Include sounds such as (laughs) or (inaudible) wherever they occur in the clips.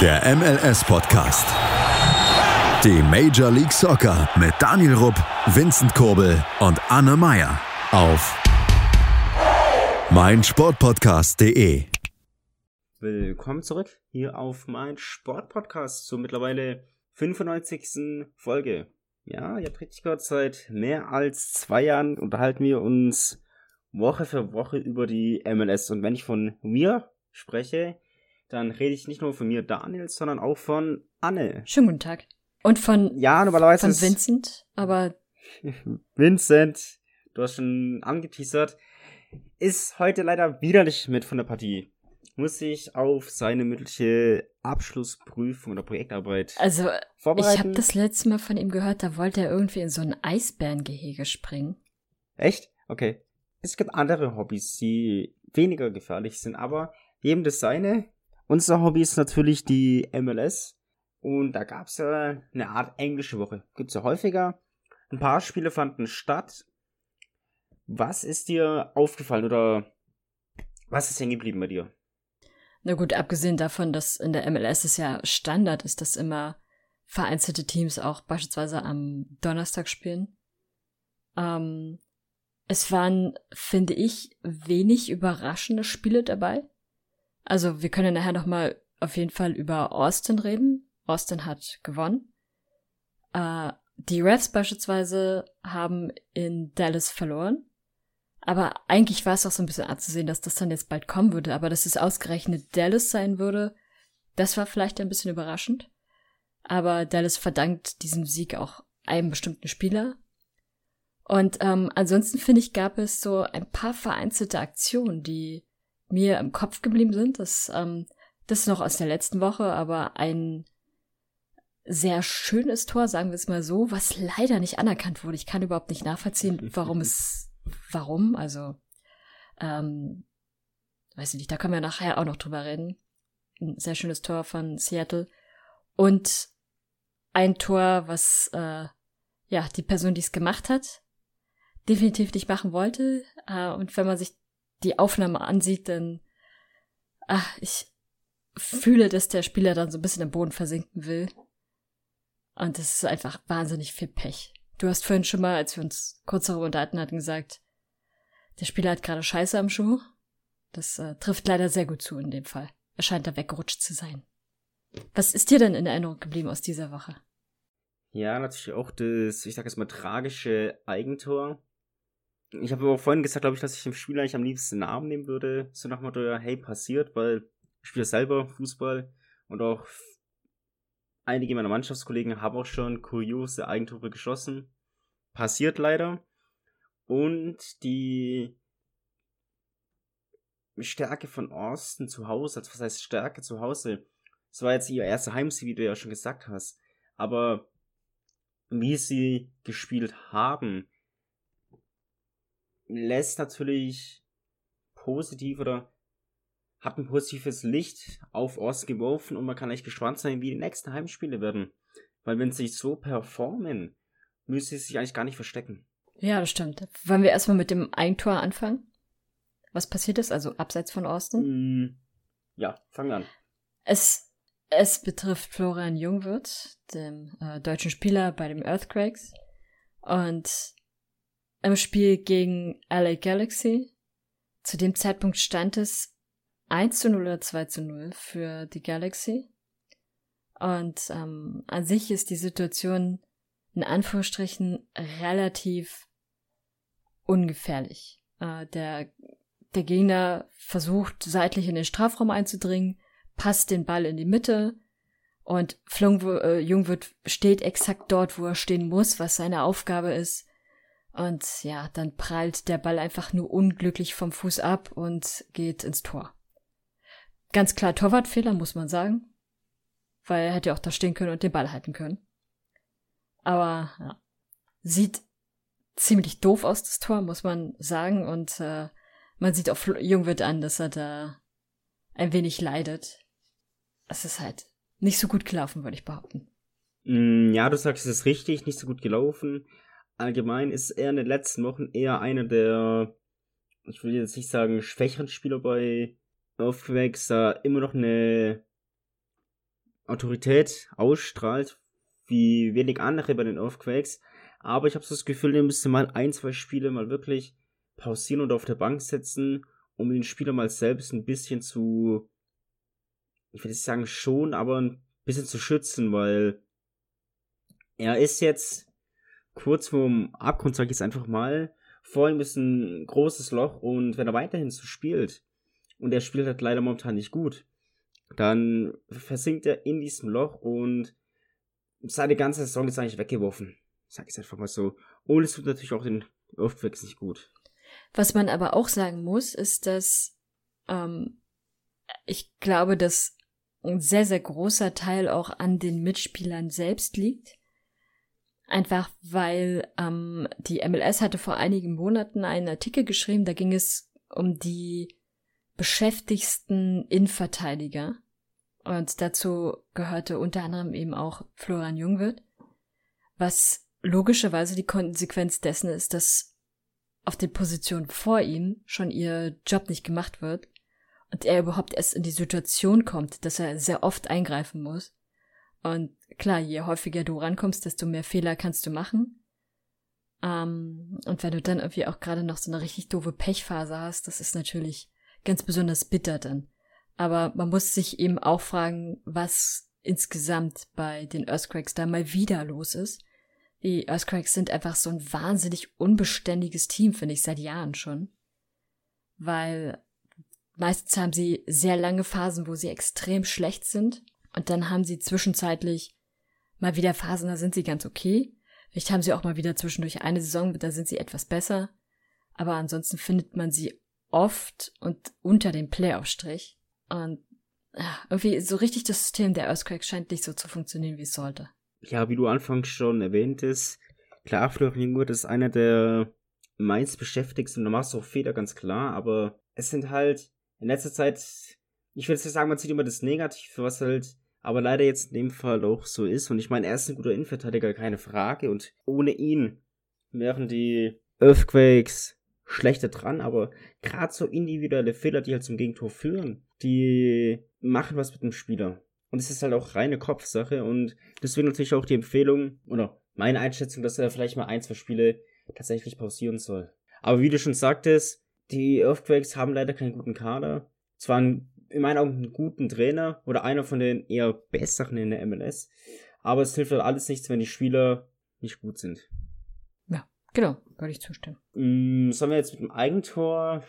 Der MLS-Podcast. Die Major League Soccer mit Daniel Rupp, Vincent Kurbel und Anne Meyer auf meinsportpodcast.de. Willkommen zurück hier auf mein Sportpodcast zur mittlerweile 95. Folge. Ja, ihr habt richtig gehört, seit mehr als zwei Jahren unterhalten wir uns Woche für Woche über die MLS. Und wenn ich von mir spreche, dann rede ich nicht nur von mir, Daniel, sondern auch von Anne. Schönen guten Tag. Und von, Ja, normalerweise von Vincent, aber (laughs) Vincent, du hast schon angeteasert, ist heute leider wieder nicht mit von der Partie. Muss sich auf seine mündliche Abschlussprüfung oder Projektarbeit also ich vorbereiten. habe das letzte Mal von ihm gehört, da wollte er irgendwie in so ein Eisbärengehege springen. Echt? Okay. Es gibt andere Hobbys, die weniger gefährlich sind, aber jedem das seine. Unser Hobby ist natürlich die MLS. Und da gab es ja eine Art englische Woche. Gibt's ja häufiger. Ein paar Spiele fanden statt. Was ist dir aufgefallen oder was ist hängen geblieben bei dir? Na gut, abgesehen davon, dass in der MLS es ja Standard ist, dass immer vereinzelte Teams auch beispielsweise am Donnerstag spielen. Ähm, es waren, finde ich, wenig überraschende Spiele dabei. Also wir können nachher noch mal auf jeden Fall über Austin reden. Austin hat gewonnen. Äh, die Refs beispielsweise haben in Dallas verloren. Aber eigentlich war es auch so ein bisschen abzusehen, dass das dann jetzt bald kommen würde. Aber dass es ausgerechnet Dallas sein würde, das war vielleicht ein bisschen überraschend. Aber Dallas verdankt diesem Sieg auch einem bestimmten Spieler. Und ähm, ansonsten finde ich, gab es so ein paar vereinzelte Aktionen, die mir im Kopf geblieben sind. Das, ähm, das ist noch aus der letzten Woche, aber ein sehr schönes Tor, sagen wir es mal so, was leider nicht anerkannt wurde. Ich kann überhaupt nicht nachvollziehen, warum es, (laughs) warum, also, ähm, weiß ich nicht, da können wir nachher auch noch drüber reden. Ein sehr schönes Tor von Seattle. Und ein Tor, was, äh, ja, die Person, die es gemacht hat, definitiv nicht machen wollte. Äh, und wenn man sich die Aufnahme ansieht, dann, ach, ich fühle, dass der Spieler dann so ein bisschen im Boden versinken will. Und das ist einfach wahnsinnig viel Pech. Du hast vorhin schon mal, als wir uns kurz darüber unterhalten hatten, gesagt, der Spieler hat gerade Scheiße am Schuh. Das äh, trifft leider sehr gut zu in dem Fall. Er scheint da weggerutscht zu sein. Was ist dir denn in Erinnerung geblieben aus dieser Woche? Ja, natürlich auch das, ich sag jetzt mal, tragische Eigentor. Ich habe auch vorhin gesagt, glaube ich, dass ich dem Spiel eigentlich am liebsten einen Arm nehmen würde. So nach dem Motto, hey, passiert, weil ich spiele selber Fußball und auch einige meiner Mannschaftskollegen haben auch schon kuriose Eigentore geschossen. Passiert leider. Und die Stärke von Austin zu Hause, also was heißt Stärke zu Hause? Das war jetzt ihr erster Heimsieg, wie du ja schon gesagt hast. Aber wie sie gespielt haben, lässt natürlich positiv oder hat ein positives Licht auf Ost geworfen und man kann echt gespannt sein, wie die nächsten Heimspiele werden. Weil wenn sie so performen, müssen sie sich eigentlich gar nicht verstecken. Ja, das stimmt. Wollen wir erstmal mit dem Eigentor anfangen? Was passiert ist, also abseits von Austin? Mm, ja, fangen wir an. Es, es betrifft Florian Jungwirth, dem äh, deutschen Spieler bei den Earthquakes. Und im Spiel gegen LA Galaxy, zu dem Zeitpunkt stand es 1 zu 0 oder 2 zu 0 für die Galaxy. Und ähm, an sich ist die Situation in Anführungsstrichen relativ ungefährlich. Äh, der, der Gegner versucht seitlich in den Strafraum einzudringen, passt den Ball in die Mitte und Flung, äh, Jungwirth steht exakt dort, wo er stehen muss, was seine Aufgabe ist. Und ja, dann prallt der Ball einfach nur unglücklich vom Fuß ab und geht ins Tor. Ganz klar Torwartfehler, muss man sagen. Weil er hätte auch da stehen können und den Ball halten können. Aber ja, sieht ziemlich doof aus, das Tor, muss man sagen. Und äh, man sieht auch Jungwirt an, dass er da ein wenig leidet. Es ist halt nicht so gut gelaufen, würde ich behaupten. Mm, ja, du sagst, es ist richtig, nicht so gut gelaufen. Allgemein ist er in den letzten Wochen eher einer der, ich will jetzt nicht sagen, schwächeren Spieler bei Earthquakes, da immer noch eine Autorität ausstrahlt, wie wenig andere bei den Earthquakes. Aber ich habe so das Gefühl, der müsste mal ein, zwei Spiele mal wirklich pausieren und auf der Bank setzen, um den Spieler mal selbst ein bisschen zu, ich will nicht sagen schon, aber ein bisschen zu schützen, weil er ist jetzt kurz vorm Abgrund, sag ich jetzt einfach mal. Vor ihm ist ein großes Loch und wenn er weiterhin so spielt, und er spielt halt leider momentan nicht gut, dann versinkt er in diesem Loch und seine ganze Saison ist eigentlich weggeworfen. Sag ich einfach mal so. Und es tut natürlich auch den Earthquakes nicht gut. Was man aber auch sagen muss, ist, dass ähm, ich glaube, dass ein sehr, sehr großer Teil auch an den Mitspielern selbst liegt. Einfach weil ähm, die MLS hatte vor einigen Monaten einen Artikel geschrieben, da ging es um die beschäftigsten Innenverteidiger. Und dazu gehörte unter anderem eben auch Florian Jungwirth, was logischerweise die Konsequenz dessen ist, dass auf den Positionen vor ihm schon ihr Job nicht gemacht wird und er überhaupt erst in die Situation kommt, dass er sehr oft eingreifen muss. Und klar, je häufiger du rankommst, desto mehr Fehler kannst du machen. Ähm, und wenn du dann irgendwie auch gerade noch so eine richtig doofe Pechphase hast, das ist natürlich ganz besonders bitter dann. Aber man muss sich eben auch fragen, was insgesamt bei den Earthquakes da mal wieder los ist. Die Earthquakes sind einfach so ein wahnsinnig unbeständiges Team, finde ich, seit Jahren schon. Weil meistens haben sie sehr lange Phasen, wo sie extrem schlecht sind. Und dann haben sie zwischenzeitlich mal wieder Phasen, da sind sie ganz okay. Vielleicht haben sie auch mal wieder zwischendurch eine Saison, da sind sie etwas besser. Aber ansonsten findet man sie oft und unter dem Playoff-Strich. Und irgendwie so richtig das System der Earthquake scheint nicht so zu funktionieren, wie es sollte. Ja, wie du anfangs schon erwähntest, klar, Florian Jungwirth ist einer der meist beschäftigsten, da machst du auch Fehler, ganz klar, aber es sind halt in letzter Zeit, ich will jetzt sagen, man sieht immer das Negative, was halt aber leider jetzt in dem Fall auch so ist. Und ich meine, er ist ein guter Innenverteidiger, keine Frage. Und ohne ihn wären die Earthquakes schlechter dran, aber gerade so individuelle Fehler, die halt zum Gegentor führen, die machen was mit dem Spieler. Und es ist halt auch reine Kopfsache und deswegen natürlich auch die Empfehlung oder meine Einschätzung, dass er vielleicht mal ein, zwei Spiele tatsächlich pausieren soll. Aber wie du schon sagtest, die Earthquakes haben leider keinen guten Kader. Zwar in meinen Augen einen guten Trainer oder einer von den eher besseren in der MLS, aber es hilft halt alles nichts, wenn die Spieler nicht gut sind. Genau, würde ich zustimmen. Mm, sollen wir jetzt mit dem Eigentor,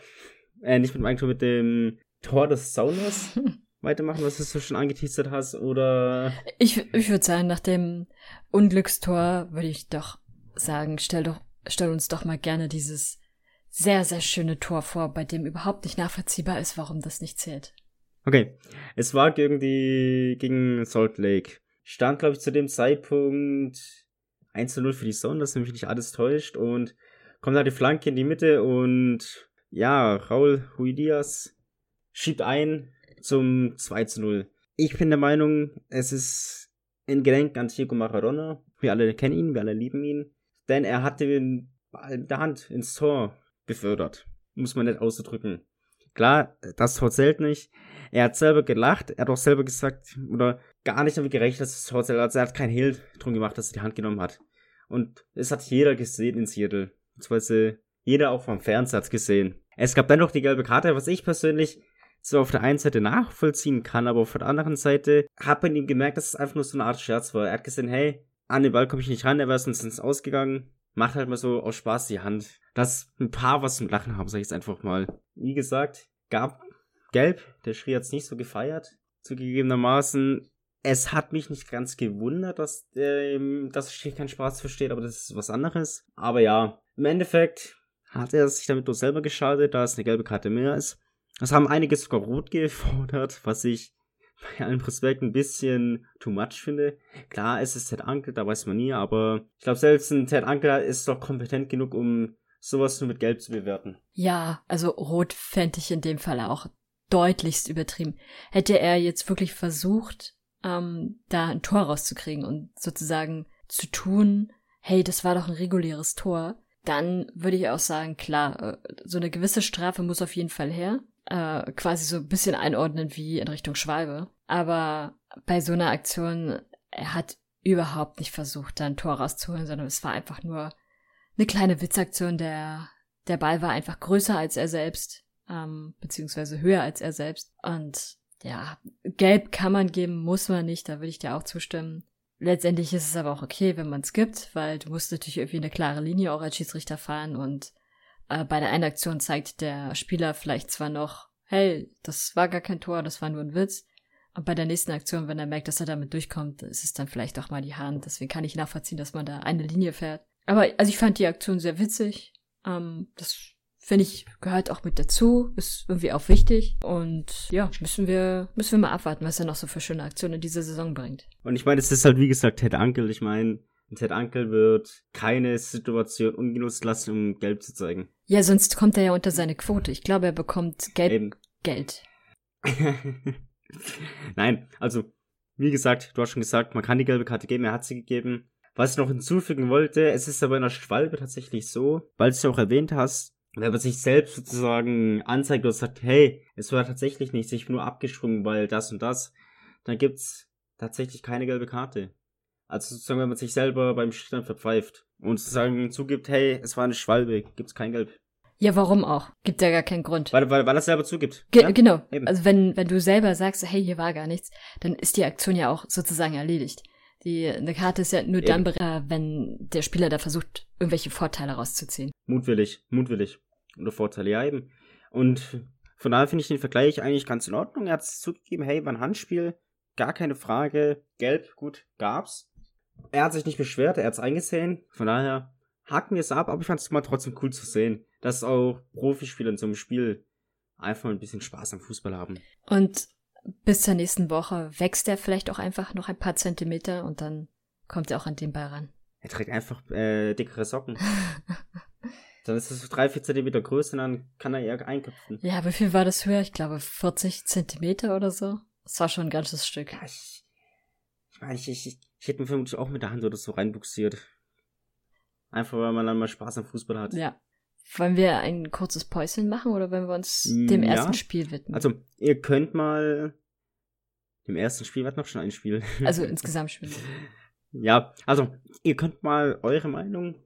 äh, nicht mit dem Eigentor, mit dem Tor des Sounders (laughs) weitermachen, was du schon angeteasert hast, oder? Ich, ich würde sagen, nach dem Unglückstor würde ich doch sagen, stell doch, stell uns doch mal gerne dieses sehr, sehr schöne Tor vor, bei dem überhaupt nicht nachvollziehbar ist, warum das nicht zählt. Okay. Es war gegen die, gegen Salt Lake. Stand, glaube ich, zu dem Zeitpunkt 1 zu 0 für die Zone, das nämlich nicht alles täuscht. Und kommt da die Flanke in die Mitte und ja, Raul Huidias schiebt ein zum 2 zu 0. Ich bin der Meinung, es ist ein Gedenk an Diego Maradona. Wir alle kennen ihn, wir alle lieben ihn. Denn er hat den Ball mit der Hand ins Tor befördert. Muss man nicht auszudrücken. Klar, das Tor nicht. Er hat selber gelacht, er hat auch selber gesagt, oder gar nicht damit gerechnet, dass es Tor zählt. Also er hat keinen Hehl drum gemacht, dass er die Hand genommen hat. Und es hat jeder gesehen in Seattle. Beziehungsweise jeder auch vom Fernseher hat gesehen. Es gab dann noch die gelbe Karte, was ich persönlich so auf der einen Seite nachvollziehen kann, aber auf der anderen Seite hat man ihm gemerkt, dass es einfach nur so eine Art Scherz war. Er hat gesehen, hey, an den Ball komme ich nicht ran, er wäre sonst Ausgegangen. Macht halt mal so aus Spaß die Hand. Dass ein paar was zum Lachen haben, sag ich jetzt einfach mal. Wie gesagt, gab Gelb, der Schrie hat's nicht so gefeiert. Zugegebenermaßen, es hat mich nicht ganz gewundert, dass, ähm, dass Schrie keinen Spaß versteht, aber das ist was anderes. Aber ja, im Endeffekt hat er sich damit nur selber geschaltet, da es eine gelbe Karte mehr ist. Das haben einige sogar rot (laughs) gefordert, was ich (laughs) bei allem Respekt ein bisschen too much finde. Klar, es ist Ted Ankel, da weiß man nie, aber ich glaube, selbst ein Ted Ankel ist doch kompetent genug, um sowas nur mit Gelb zu bewerten. Ja, also rot fände ich in dem Fall auch deutlichst übertrieben. Hätte er jetzt wirklich versucht, ähm, da ein Tor rauszukriegen und sozusagen zu tun, hey, das war doch ein reguläres Tor, dann würde ich auch sagen, klar, äh, so eine gewisse Strafe muss auf jeden Fall her. Äh, quasi so ein bisschen einordnen wie in Richtung Schwalbe. Aber bei so einer Aktion, er hat überhaupt nicht versucht, da ein Tor rauszuholen, sondern es war einfach nur eine kleine Witzaktion. Der, der Ball war einfach größer als er selbst, ähm, beziehungsweise höher als er selbst. Und ja, gelb kann man geben, muss man nicht, da würde ich dir auch zustimmen. Letztendlich ist es aber auch okay, wenn man es gibt, weil du musst natürlich irgendwie eine klare Linie auch als Schiedsrichter fahren und äh, bei der einen Aktion zeigt der Spieler vielleicht zwar noch, hey, das war gar kein Tor, das war nur ein Witz, und bei der nächsten Aktion, wenn er merkt, dass er damit durchkommt, ist es dann vielleicht auch mal die Hand. Deswegen kann ich nachvollziehen, dass man da eine Linie fährt. Aber also ich fand die Aktion sehr witzig. Ähm, das finde ich gehört auch mit dazu, ist irgendwie auch wichtig. Und ja, müssen wir müssen wir mal abwarten, was er noch so für schöne Aktionen in dieser Saison bringt. Und ich meine, es ist halt wie gesagt Ted Ankel. Ich meine, Ted Ankel wird keine Situation ungenutzt lassen, um Gelb zu zeigen. Ja, sonst kommt er ja unter seine Quote. Ich glaube, er bekommt Gelb Eben. Geld. (laughs) Nein, also, wie gesagt, du hast schon gesagt, man kann die gelbe Karte geben, er hat sie gegeben. Was ich noch hinzufügen wollte, es ist aber in der Schwalbe tatsächlich so, weil du es ja auch erwähnt hast, wenn man sich selbst sozusagen anzeigt oder sagt, hey, es war tatsächlich nicht, ich bin nur abgesprungen, weil das und das, dann gibt's tatsächlich keine gelbe Karte. Also sozusagen, wenn man sich selber beim Schiedsrichter verpfeift und sozusagen zugibt, hey, es war eine Schwalbe, gibt's kein Gelb. Ja, warum auch? Gibt ja gar keinen Grund. Weil, weil, weil er selber zugibt. Ge ja? Genau. Eben. Also wenn, wenn du selber sagst, hey, hier war gar nichts, dann ist die Aktion ja auch sozusagen erledigt. Die, eine Karte ist ja nur Eben. dann, äh, wenn der Spieler da versucht, irgendwelche Vorteile rauszuziehen. Mutwillig, mutwillig. Oder Vorteile, ja eben. Und von daher finde ich den Vergleich eigentlich ganz in Ordnung. Er hat es zugegeben, hey, war ein Handspiel, gar keine Frage. Gelb, gut, gab's. Er hat sich nicht beschwert, er hat es eingesehen. Von daher haken wir es ab, aber ich fand es mal trotzdem cool zu sehen, dass auch Profispieler in so einem Spiel einfach ein bisschen Spaß am Fußball haben. Und bis zur nächsten Woche wächst er vielleicht auch einfach noch ein paar Zentimeter und dann kommt er auch an den Ball ran. Er trägt einfach äh, dickere Socken. (laughs) dann ist es so drei, vier Zentimeter größer und dann kann er eher einköpfen. Ja, wie viel war das höher? Ich glaube 40 Zentimeter oder so. Das war schon ein ganzes Stück. Ja, ich, ich meine, ich, ich, ich hätte ihn vermutlich auch mit der Hand oder so reinbuxiert. Einfach weil man dann mal Spaß am Fußball hat. Ja. Wollen wir ein kurzes Päuschen machen oder wollen wir uns mm, dem ja. ersten Spiel widmen? Also, ihr könnt mal dem ersten Spiel, was noch schon ein Spiel. (laughs) Also (laughs) insgesamt Spiel. ja, also, ihr könnt mal eure Meinung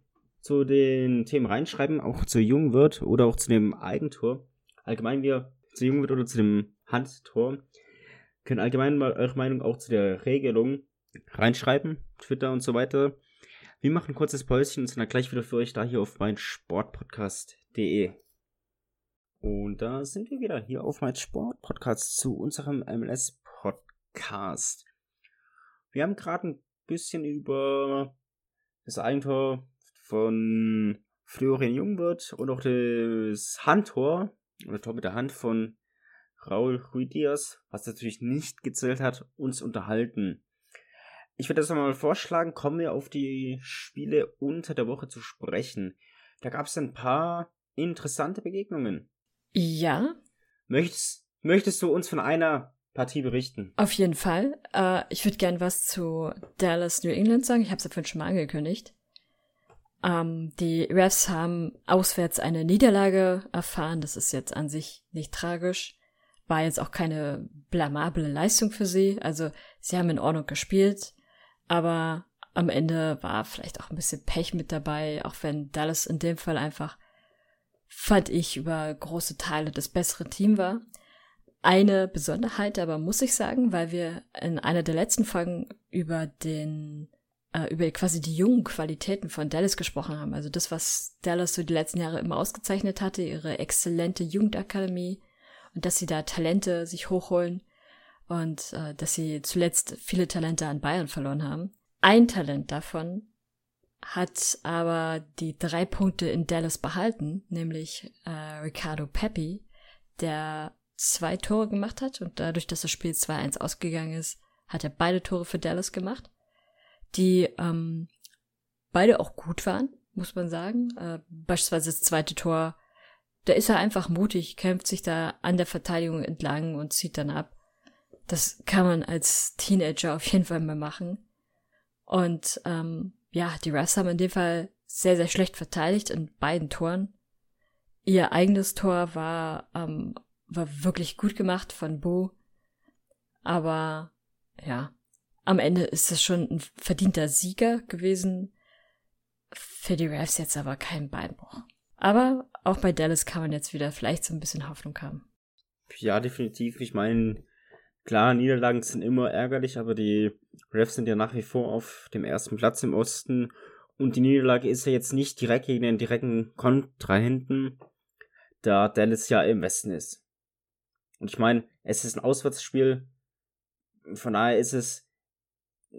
zu den Themen reinschreiben, auch zu Jungwirt oder auch zu dem Eigentor. Allgemein wir zu Jungwirt oder zu dem Handtor. Könnt allgemein mal eure Meinung auch zu der Regelung reinschreiben, Twitter und so weiter. Wir machen ein kurzes Päuschen und sind dann gleich wieder für euch da hier auf mein Sportpodcast.de. Und da sind wir wieder hier auf mein Sportpodcast zu unserem MLS-Podcast. Wir haben gerade ein bisschen über das Eigentor von Florian Jungwirth und auch das Handtor, oder Tor mit der Hand von Raul Ruiz was natürlich nicht gezählt hat, uns unterhalten. Ich würde das mal vorschlagen, kommen wir auf die Spiele unter der Woche zu sprechen. Da gab es ein paar interessante Begegnungen. Ja. Möchtest, möchtest du uns von einer Partie berichten? Auf jeden Fall. Äh, ich würde gern was zu Dallas New England sagen. Ich habe es ja vorhin schon mal angekündigt. Ähm, die Refs haben auswärts eine Niederlage erfahren. Das ist jetzt an sich nicht tragisch. War jetzt auch keine blamable Leistung für sie. Also sie haben in Ordnung gespielt. Aber am Ende war vielleicht auch ein bisschen Pech mit dabei, auch wenn Dallas in dem Fall einfach, fand ich, über große Teile das bessere Team war. Eine Besonderheit aber muss ich sagen, weil wir in einer der letzten Folgen über den äh, über quasi die jungen Qualitäten von Dallas gesprochen haben. Also das, was Dallas so die letzten Jahre immer ausgezeichnet hatte, ihre exzellente Jugendakademie und dass sie da Talente sich hochholen und äh, dass sie zuletzt viele Talente an Bayern verloren haben. Ein Talent davon hat aber die drei Punkte in Dallas behalten, nämlich äh, Ricardo Pepi, der zwei Tore gemacht hat und dadurch, dass das Spiel 2-1 ausgegangen ist, hat er beide Tore für Dallas gemacht, die ähm, beide auch gut waren, muss man sagen. Äh, beispielsweise das zweite Tor, da ist er einfach mutig, kämpft sich da an der Verteidigung entlang und zieht dann ab. Das kann man als Teenager auf jeden Fall mal machen. Und ähm, ja, die Refs haben in dem Fall sehr, sehr schlecht verteidigt in beiden Toren. Ihr eigenes Tor war, ähm, war wirklich gut gemacht von Bo. Aber ja, am Ende ist es schon ein verdienter Sieger gewesen. Für die Refs jetzt aber kein Beinbruch. Aber auch bei Dallas kann man jetzt wieder vielleicht so ein bisschen Hoffnung haben. Ja, definitiv. Ich meine, klar, Niederlagen sind immer ärgerlich, aber die Refs sind ja nach wie vor auf dem ersten Platz im Osten. Und die Niederlage ist ja jetzt nicht direkt gegen den direkten Kontrahenten, da Dallas ja im Westen ist. Und ich meine, es ist ein Auswärtsspiel. Von daher ist es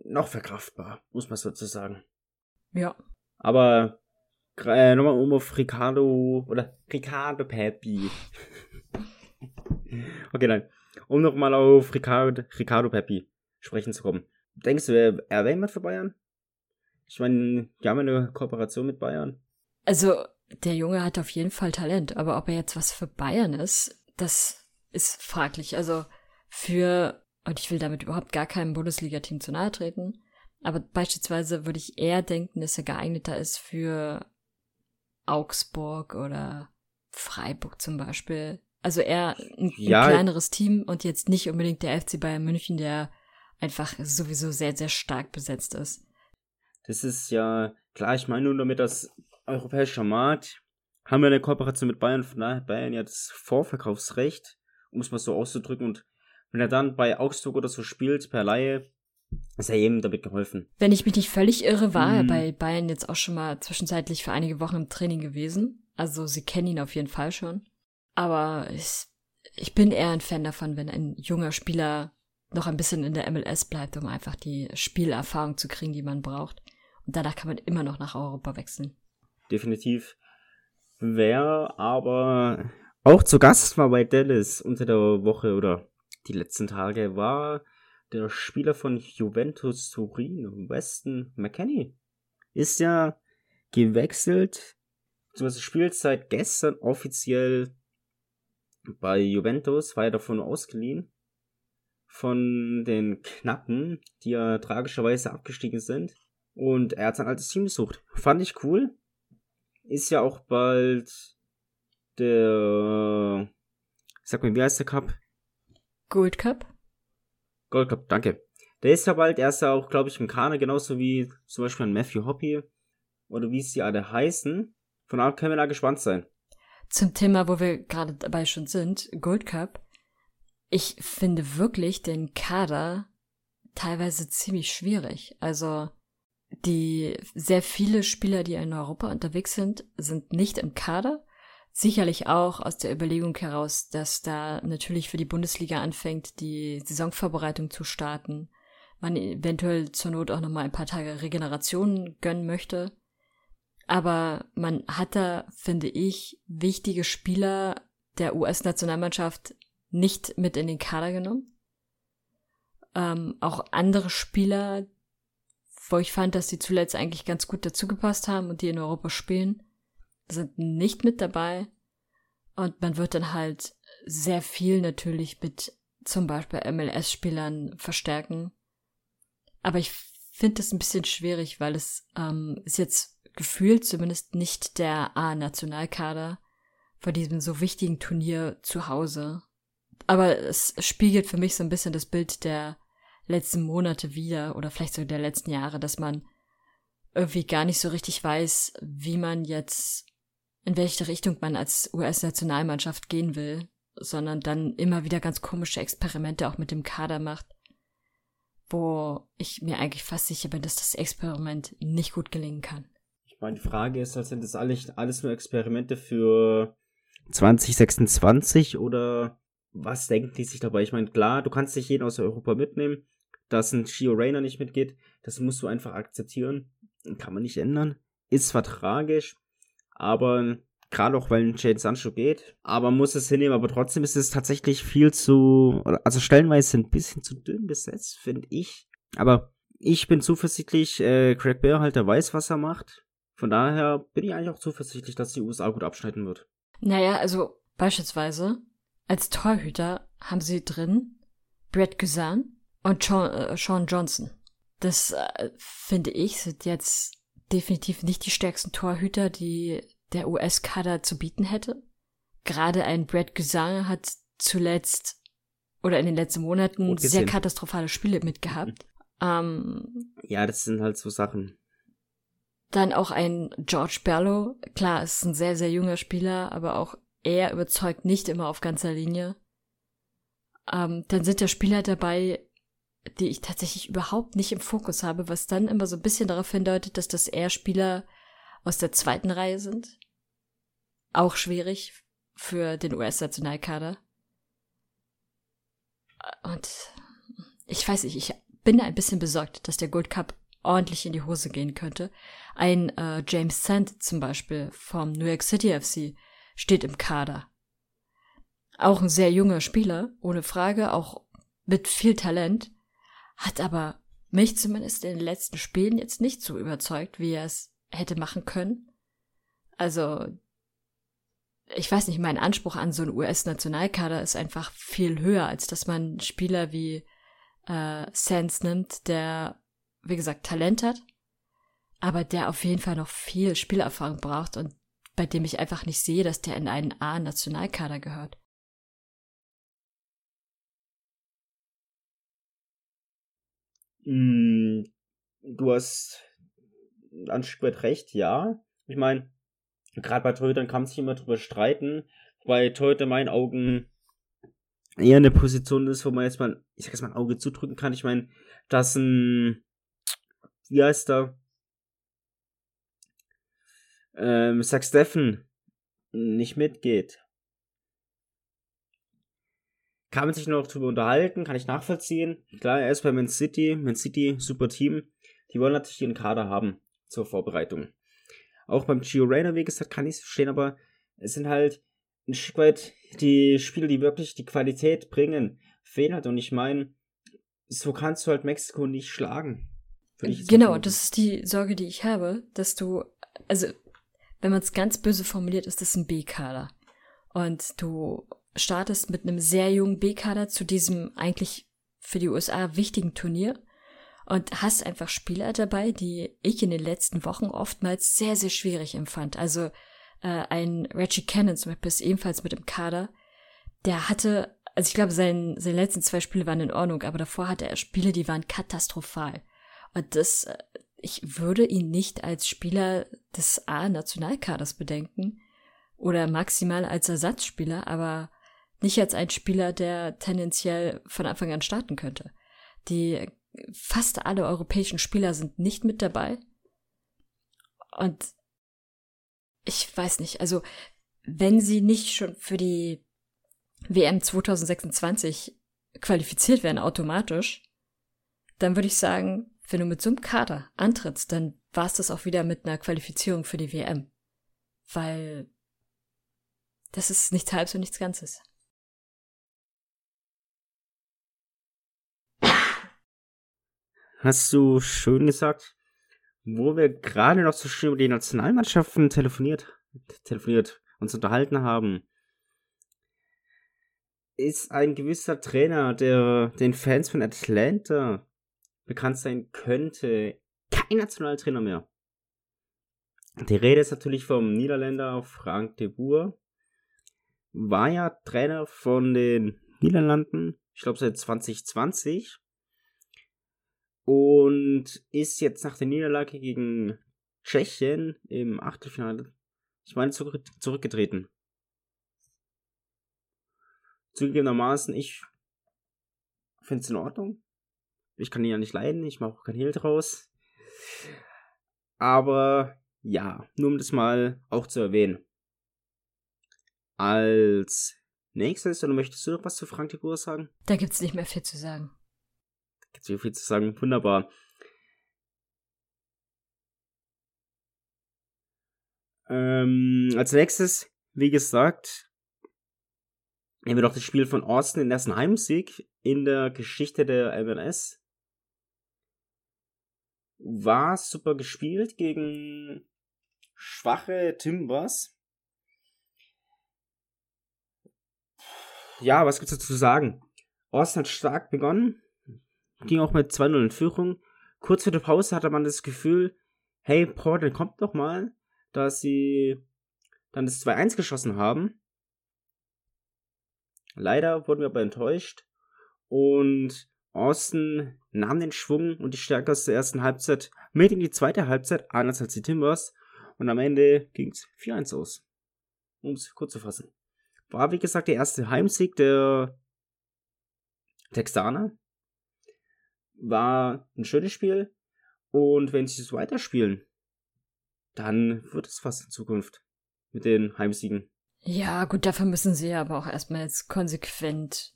noch verkraftbar, muss man sozusagen. Ja. Aber äh, nochmal um auf Ricardo oder Ricardo Pepi. (laughs) okay, nein. Um nochmal auf Ricardo, Ricardo Pepi sprechen zu kommen. Denkst du, er, er wäre jemand für Bayern? Ich meine, die haben eine Kooperation mit Bayern. Also, der Junge hat auf jeden Fall Talent, aber ob er jetzt was für Bayern ist, das ist fraglich. Also, für und ich will damit überhaupt gar keinem Bundesliga-Team zu nahe treten. Aber beispielsweise würde ich eher denken, dass er geeigneter ist für Augsburg oder Freiburg zum Beispiel. Also eher ein, ja. ein kleineres Team und jetzt nicht unbedingt der FC Bayern München, der einfach sowieso sehr, sehr stark besetzt ist. Das ist ja klar, ich meine nur damit das europäische Markt haben wir eine Kooperation mit Bayern, von daher Bayern ja das Vorverkaufsrecht, um es mal so auszudrücken und wenn er dann bei Augsburg oder so spielt, per Laie, ist er jedem damit geholfen. Wenn ich mich nicht völlig irre, war mhm. er bei Bayern jetzt auch schon mal zwischenzeitlich für einige Wochen im Training gewesen. Also sie kennen ihn auf jeden Fall schon. Aber ich, ich bin eher ein Fan davon, wenn ein junger Spieler noch ein bisschen in der MLS bleibt, um einfach die Spielerfahrung zu kriegen, die man braucht. Und danach kann man immer noch nach Europa wechseln. Definitiv. Wer aber auch zu Gast war bei Dallas unter der Woche oder die letzten Tage war der Spieler von Juventus Turin, Weston McKenney. Ist ja gewechselt, beziehungsweise spielt seit gestern offiziell bei Juventus, war ja davon ausgeliehen. Von den Knappen, die ja tragischerweise abgestiegen sind. Und er hat sein altes Team besucht. Fand ich cool. Ist ja auch bald der, sag mal, wie heißt der Cup? Gold Cup? Gold Cup, danke. Der ist ja bald, er ist ja auch, glaube ich, im Kader, genauso wie zum Beispiel ein Matthew Hoppy oder wie sie alle heißen. Von daher können wir da gespannt sein. Zum Thema, wo wir gerade dabei schon sind, Gold Cup. Ich finde wirklich den Kader teilweise ziemlich schwierig. Also die sehr viele Spieler, die in Europa unterwegs sind, sind nicht im Kader Sicherlich auch aus der Überlegung heraus, dass da natürlich für die Bundesliga anfängt, die Saisonvorbereitung zu starten. Man eventuell zur Not auch nochmal ein paar Tage Regeneration gönnen möchte. Aber man hat da, finde ich, wichtige Spieler der US-Nationalmannschaft nicht mit in den Kader genommen. Ähm, auch andere Spieler, wo ich fand, dass sie zuletzt eigentlich ganz gut dazugepasst haben und die in Europa spielen, sind nicht mit dabei. Und man wird dann halt sehr viel natürlich mit zum Beispiel MLS-Spielern verstärken. Aber ich finde es ein bisschen schwierig, weil es ähm, ist jetzt gefühlt zumindest nicht der A-Nationalkader vor diesem so wichtigen Turnier zu Hause. Aber es spiegelt für mich so ein bisschen das Bild der letzten Monate wieder oder vielleicht sogar der letzten Jahre, dass man irgendwie gar nicht so richtig weiß, wie man jetzt in welche Richtung man als US-Nationalmannschaft gehen will, sondern dann immer wieder ganz komische Experimente auch mit dem Kader macht, wo ich mir eigentlich fast sicher bin, dass das Experiment nicht gut gelingen kann. Ich meine, die Frage ist, sind das alles, alles nur Experimente für 2026 oder was denken die sich dabei? Ich meine, klar, du kannst nicht jeden aus Europa mitnehmen, dass ein Gio Rayner nicht mitgeht, das musst du einfach akzeptieren. Kann man nicht ändern. Ist zwar tragisch, aber gerade auch weil ein Jade Sancho geht, aber muss es hinnehmen, aber trotzdem ist es tatsächlich viel zu, also stellenweise ein bisschen zu dünn besetzt, finde ich. Aber ich bin zuversichtlich, äh, Craig Bear halt, der weiß, was er macht. Von daher bin ich eigentlich auch zuversichtlich, dass die USA gut abschneiden wird. Naja, also beispielsweise als Torhüter haben sie drin Brett Guzan und Sean, äh, Sean Johnson. Das äh, finde ich sind jetzt definitiv nicht die stärksten Torhüter, die der US-Kader zu bieten hätte. Gerade ein Brad Gesang hat zuletzt oder in den letzten Monaten sehr katastrophale Spiele mitgehabt. Mhm. Ähm, ja, das sind halt so Sachen. Dann auch ein George Bello. Klar, ist ein sehr, sehr junger Spieler, aber auch er überzeugt nicht immer auf ganzer Linie. Ähm, dann sind da Spieler dabei, die ich tatsächlich überhaupt nicht im Fokus habe, was dann immer so ein bisschen darauf hindeutet, dass das eher Spieler aus der zweiten Reihe sind. Auch schwierig für den US-Nationalkader. Und ich weiß nicht, ich bin ein bisschen besorgt, dass der Gold Cup ordentlich in die Hose gehen könnte. Ein äh, James Sand zum Beispiel vom New York City FC steht im Kader. Auch ein sehr junger Spieler, ohne Frage, auch mit viel Talent, hat aber mich zumindest in den letzten Spielen jetzt nicht so überzeugt, wie er es hätte machen können. Also, ich weiß nicht, mein Anspruch an so einen US-Nationalkader ist einfach viel höher, als dass man Spieler wie äh, Sands nimmt, der, wie gesagt, Talent hat, aber der auf jeden Fall noch viel Spielerfahrung braucht und bei dem ich einfach nicht sehe, dass der in einen A-Nationalkader gehört. Mm, du hast ein Stück weit recht, ja. Ich meine, gerade bei Torhütern kann man sich immer drüber streiten, weil Torhüter in meinen Augen eher eine Position ist, wo man jetzt mal, ich sag jetzt mal, ein Auge zudrücken kann. Ich meine, dass ein, wie heißt der? Ähm, Zach Steffen nicht mitgeht. Kann man sich noch drüber unterhalten, kann ich nachvollziehen. Klar, er ist bei Man City, Man City, super Team. Die wollen natürlich ihren Kader haben zur Vorbereitung. Auch beim Gio Reyna, wie gesagt, kann ich es verstehen, aber es sind halt ein Stück weit die Spieler, die wirklich die Qualität bringen, fehlen halt. Und ich meine, so kannst du halt Mexiko nicht schlagen. Genau, das ist die Sorge, die ich habe, dass du, also, wenn man es ganz böse formuliert, ist das ein B-Kader. Und du startest mit einem sehr jungen B-Kader zu diesem eigentlich für die USA wichtigen Turnier und hast einfach Spieler dabei, die ich in den letzten Wochen oftmals sehr, sehr schwierig empfand. Also äh, ein Reggie Cannon zum Beispiel ist ebenfalls mit im Kader. Der hatte, also ich glaube, sein, seine letzten zwei Spiele waren in Ordnung, aber davor hatte er Spiele, die waren katastrophal. Und das, äh, ich würde ihn nicht als Spieler des A-Nationalkaders bedenken oder maximal als Ersatzspieler, aber nicht als ein Spieler, der tendenziell von Anfang an starten könnte. Die fast alle europäischen Spieler sind nicht mit dabei. Und ich weiß nicht, also wenn sie nicht schon für die WM 2026 qualifiziert werden automatisch, dann würde ich sagen, wenn du mit so einem Kader antrittst, dann war es das auch wieder mit einer Qualifizierung für die WM. Weil das ist nichts Halbes und nichts Ganzes. Hast du schön gesagt, wo wir gerade noch so schön über die Nationalmannschaften telefoniert, telefoniert, uns unterhalten haben, ist ein gewisser Trainer, der den Fans von Atlanta bekannt sein könnte, kein Nationaltrainer mehr. Die Rede ist natürlich vom Niederländer Frank de Boer. War ja Trainer von den Niederlanden, ich glaube seit 2020 und ist jetzt nach der Niederlage gegen Tschechien im Achtelfinale, ich meine, zurück, zurückgetreten. Zugegebenermaßen, ich finde es in Ordnung. Ich kann ihn ja nicht leiden, ich mache auch kein Hehl draus. Aber ja, nur um das mal auch zu erwähnen. Als nächstes, oder möchtest du noch was zu Frank de Boer sagen? Da gibt's nicht mehr viel zu sagen gibt so viel zu sagen. Wunderbar. Ähm, als nächstes, wie gesagt, haben wir noch das Spiel von Austin, den ersten Heimsieg in der Geschichte der MLS. War super gespielt gegen schwache Timbers. Ja, was gibt's dazu zu sagen? Austin hat stark begonnen, ging auch mit 2-0 in Führung. Kurz vor der Pause hatte man das Gefühl, hey, Portland kommt doch mal, dass sie dann das 2-1 geschossen haben. Leider wurden wir aber enttäuscht Und Austin nahm den Schwung und die Stärke aus der ersten Halbzeit mit in die zweite Halbzeit, anders als die Timbers. Und am Ende ging es 4-1 aus. Um es kurz zu fassen. War, wie gesagt, der erste Heimsieg der Texaner. War ein schönes Spiel. Und wenn sie es weiterspielen, dann wird es fast in Zukunft mit den Heimsiegen. Ja, gut, dafür müssen sie aber auch erstmal jetzt konsequent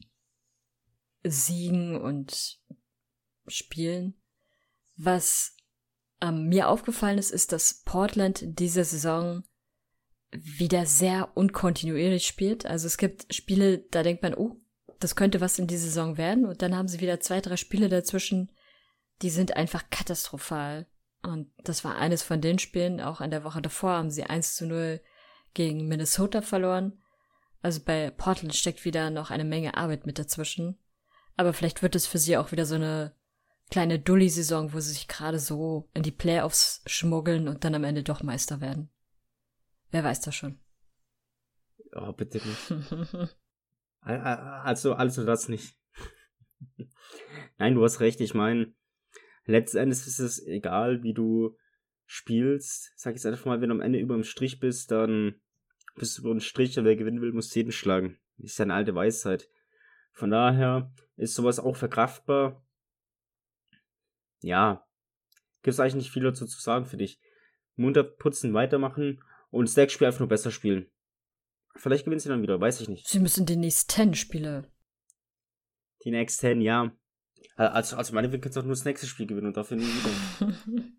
siegen und spielen. Was ähm, mir aufgefallen ist, ist, dass Portland diese Saison wieder sehr unkontinuierlich spielt. Also es gibt Spiele, da denkt man, oh, das könnte was in dieser Saison werden. Und dann haben sie wieder zwei, drei Spiele dazwischen, die sind einfach katastrophal. Und das war eines von den Spielen. Auch an der Woche davor haben sie 1 zu 0 gegen Minnesota verloren. Also bei Portland steckt wieder noch eine Menge Arbeit mit dazwischen. Aber vielleicht wird es für sie auch wieder so eine kleine Dulli-Saison, wo sie sich gerade so in die Playoffs schmuggeln und dann am Ende doch Meister werden. Wer weiß das schon? Oh, bitte nicht. (laughs) also, also das nicht. Nein, du hast recht. Ich meine, letztendlich ist es egal, wie du spielst. Sag ich jetzt einfach mal, wenn du am Ende über dem Strich bist, dann bist du über den Strich und wer gewinnen will, muss jeden schlagen. Ist ja eine alte Weisheit. Von daher ist sowas auch verkraftbar. Ja, gibt es eigentlich nicht viel dazu zu sagen für dich. Munter putzen, weitermachen und das Deckspiel einfach nur besser spielen. Vielleicht gewinnen sie dann wieder, weiß ich nicht. Sie müssen die nächsten Spiele. Die nächsten, ja. Also, also meine wir können auch nur das nächste Spiel gewinnen und dafür nie wieder. (laughs)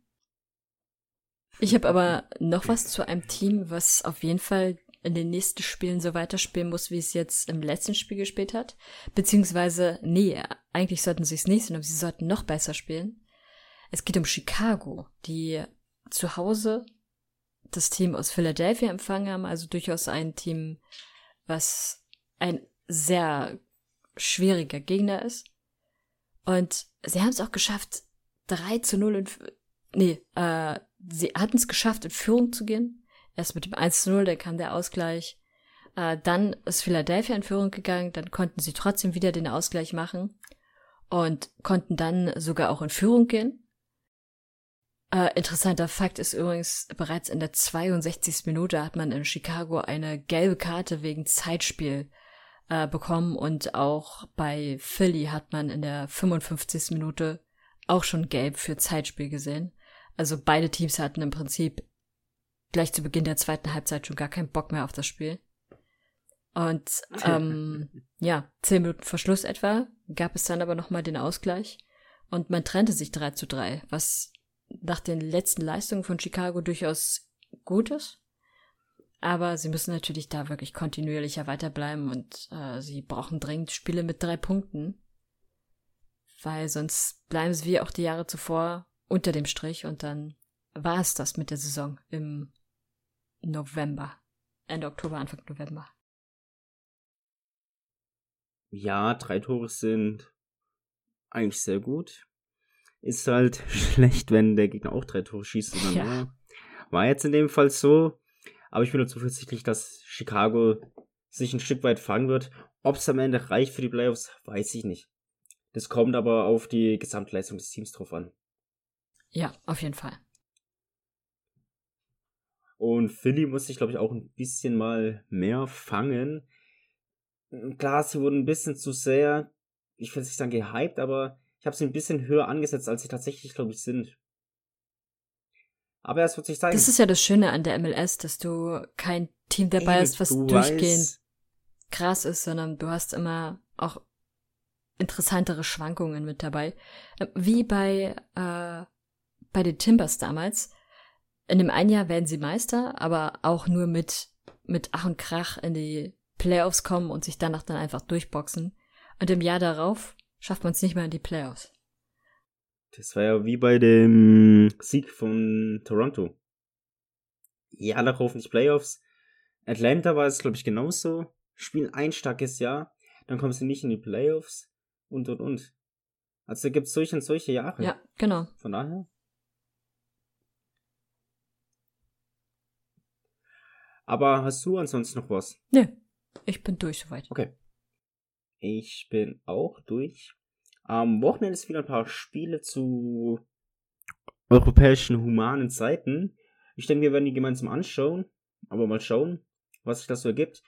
ich habe aber noch was zu einem Team, was auf jeden Fall in den nächsten Spielen so weiterspielen muss, wie es jetzt im letzten Spiel gespielt hat. Beziehungsweise, nee, eigentlich sollten sie es nicht, sondern sie sollten noch besser spielen. Es geht um Chicago, die zu Hause das Team aus Philadelphia empfangen haben, also durchaus ein Team, was ein sehr schwieriger Gegner ist. Und sie haben es auch geschafft, 3 zu 0 in, nee, äh, sie hatten es geschafft, in Führung zu gehen. Erst mit dem 1 zu 0, dann kam der Ausgleich. Äh, dann ist Philadelphia in Führung gegangen, dann konnten sie trotzdem wieder den Ausgleich machen und konnten dann sogar auch in Führung gehen. Äh, interessanter Fakt ist übrigens, bereits in der 62. Minute hat man in Chicago eine gelbe Karte wegen Zeitspiel äh, bekommen und auch bei Philly hat man in der 55. Minute auch schon gelb für Zeitspiel gesehen. Also beide Teams hatten im Prinzip gleich zu Beginn der zweiten Halbzeit schon gar keinen Bock mehr auf das Spiel. Und (laughs) ähm, ja, zehn Minuten vor Schluss etwa gab es dann aber nochmal den Ausgleich und man trennte sich 3 zu 3, was nach den letzten Leistungen von Chicago durchaus gut ist. Aber sie müssen natürlich da wirklich kontinuierlicher weiterbleiben und äh, sie brauchen dringend Spiele mit drei Punkten. Weil sonst bleiben sie wie auch die Jahre zuvor unter dem Strich und dann war es das mit der Saison im November. Ende Oktober, Anfang November. Ja, drei Tore sind eigentlich sehr gut. Ist halt (laughs) schlecht, wenn der Gegner auch drei Tore schießt. Dann ja. War jetzt in dem Fall so. Aber ich bin nur zuversichtlich, dass Chicago sich ein Stück weit fangen wird. Ob es am Ende reicht für die Playoffs, weiß ich nicht. Das kommt aber auf die Gesamtleistung des Teams drauf an. Ja, auf jeden Fall. Und Philly muss sich, glaube ich, auch ein bisschen mal mehr fangen. Klar, sie wurden ein bisschen zu sehr, ich will nicht sagen gehypt, aber ich habe sie ein bisschen höher angesetzt, als sie tatsächlich, glaube ich, sind. Aber es wird sich zeigen. Das ist ja das Schöne an der MLS, dass du kein Team dabei Ey, hast, was durchgehend weißt, krass ist, sondern du hast immer auch interessantere Schwankungen mit dabei. Wie bei, äh, bei den Timbers damals. In dem einen Jahr werden sie Meister, aber auch nur mit, mit Ach und Krach in die Playoffs kommen und sich danach dann einfach durchboxen. Und im Jahr darauf schafft man es nicht mehr in die Playoffs. Das war ja wie bei dem Sieg von Toronto. Ja, da hoffentlich Playoffs. Atlanta war es, glaube ich, genauso. Spielen ein starkes Jahr, dann kommen sie nicht in die Playoffs und und und. Also da gibt es solche und solche Jahre. Ja, genau. Von daher. Aber hast du ansonsten noch was? Nö, ich bin durch soweit. Okay. Ich bin auch durch. Am Wochenende ist wieder ein paar Spiele zu europäischen humanen Zeiten. Ich denke, wir werden die gemeinsam anschauen. Aber mal schauen, was sich das so ergibt.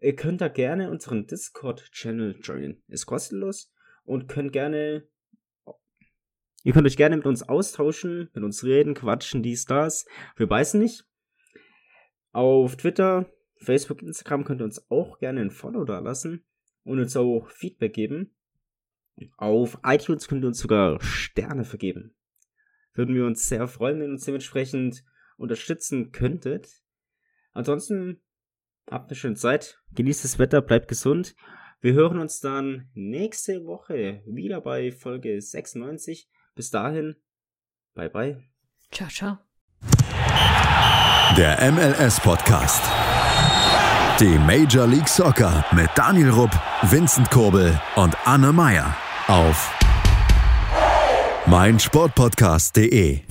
Ihr könnt da gerne unseren Discord-Channel joinen. Ist kostenlos und könnt gerne. Ihr könnt euch gerne mit uns austauschen, mit uns reden, quatschen, dies, das. Wir beißen nicht. Auf Twitter, Facebook, Instagram könnt ihr uns auch gerne ein Follow da lassen und uns auch Feedback geben. Auf iTunes könnt ihr uns sogar Sterne vergeben. Würden wir uns sehr freuen, wenn ihr uns dementsprechend unterstützen könntet. Ansonsten habt eine schöne Zeit, genießt das Wetter, bleibt gesund. Wir hören uns dann nächste Woche wieder bei Folge 96. Bis dahin, bye bye. Ciao, ciao. Der MLS Podcast. Die Major League Soccer mit Daniel Rupp, Vincent Kurbel und Anne Meyer auf meinsportpodcast.de.